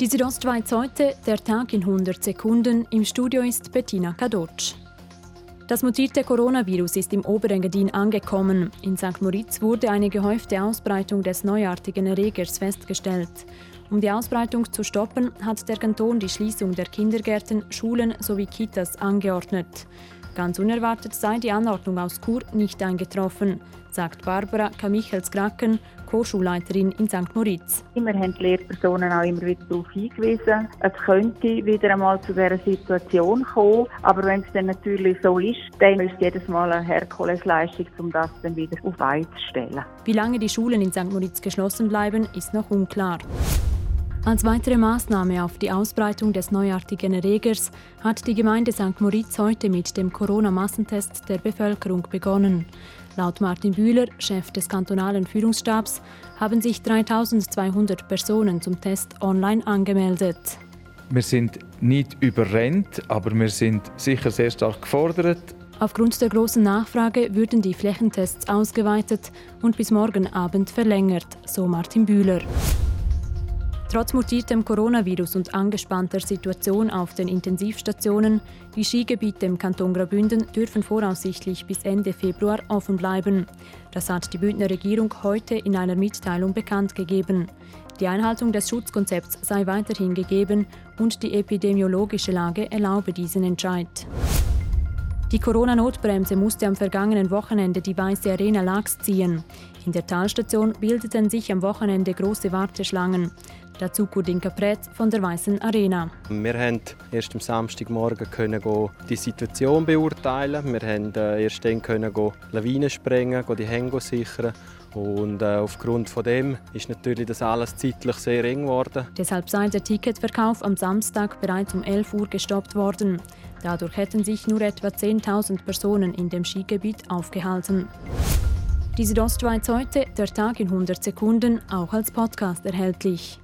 Die Südostschweiz heute, der Tag in 100 Sekunden. Im Studio ist Bettina Kadotsch. Das mutierte Coronavirus ist im Oberengadin angekommen. In St. Moritz wurde eine gehäufte Ausbreitung des neuartigen Erregers festgestellt. Um die Ausbreitung zu stoppen, hat der Kanton die Schließung der Kindergärten, Schulen sowie Kitas angeordnet. Ganz unerwartet sei die Anordnung aus Chur nicht eingetroffen, sagt Barbara Kamichels-Gracken, Co-Schulleiterin in St. Moritz. Wir haben die Lehrpersonen auch immer wieder darauf hingewiesen, es könnte wieder einmal zu dieser Situation kommen, aber wenn es dann natürlich so ist, dann ist jedes Mal eine Herkulesleistung, um das dann wieder auf Eis zu stellen. Wie lange die Schulen in St. Moritz geschlossen bleiben, ist noch unklar. Als weitere Maßnahme auf die Ausbreitung des neuartigen Erregers hat die Gemeinde St. Moritz heute mit dem Corona-Massentest der Bevölkerung begonnen. Laut Martin Bühler, Chef des kantonalen Führungsstabs, haben sich 3200 Personen zum Test online angemeldet. Wir sind nicht überrennt, aber wir sind sicher sehr stark gefordert. Aufgrund der großen Nachfrage würden die Flächentests ausgeweitet und bis morgen Abend verlängert, so Martin Bühler. Trotz mutiertem Coronavirus und angespannter Situation auf den Intensivstationen, die Skigebiete im Kanton Graubünden dürfen voraussichtlich bis Ende Februar offen bleiben. Das hat die Bündner Regierung heute in einer Mitteilung bekannt gegeben. Die Einhaltung des Schutzkonzepts sei weiterhin gegeben und die epidemiologische Lage erlaube diesen Entscheid. Die Corona-Notbremse musste am vergangenen Wochenende die Weiße Arena Lachs ziehen. In der Talstation bildeten sich am Wochenende große Warteschlangen. Dazu Kurdinka Pretz von der Weißen Arena. Wir können erst am Samstagmorgen können die Situation beurteilen. Wir können äh, erst dann können Lawinen sprengen, die Hänge sichern. Und äh, aufgrund von dem ist natürlich das alles zeitlich sehr eng geworden. Deshalb sei der Ticketverkauf am Samstag bereits um 11 Uhr gestoppt worden. Dadurch hätten sich nur etwa 10.000 Personen in dem Skigebiet aufgehalten. Die Südostschweiz heute, der Tag in 100 Sekunden, auch als Podcast erhältlich.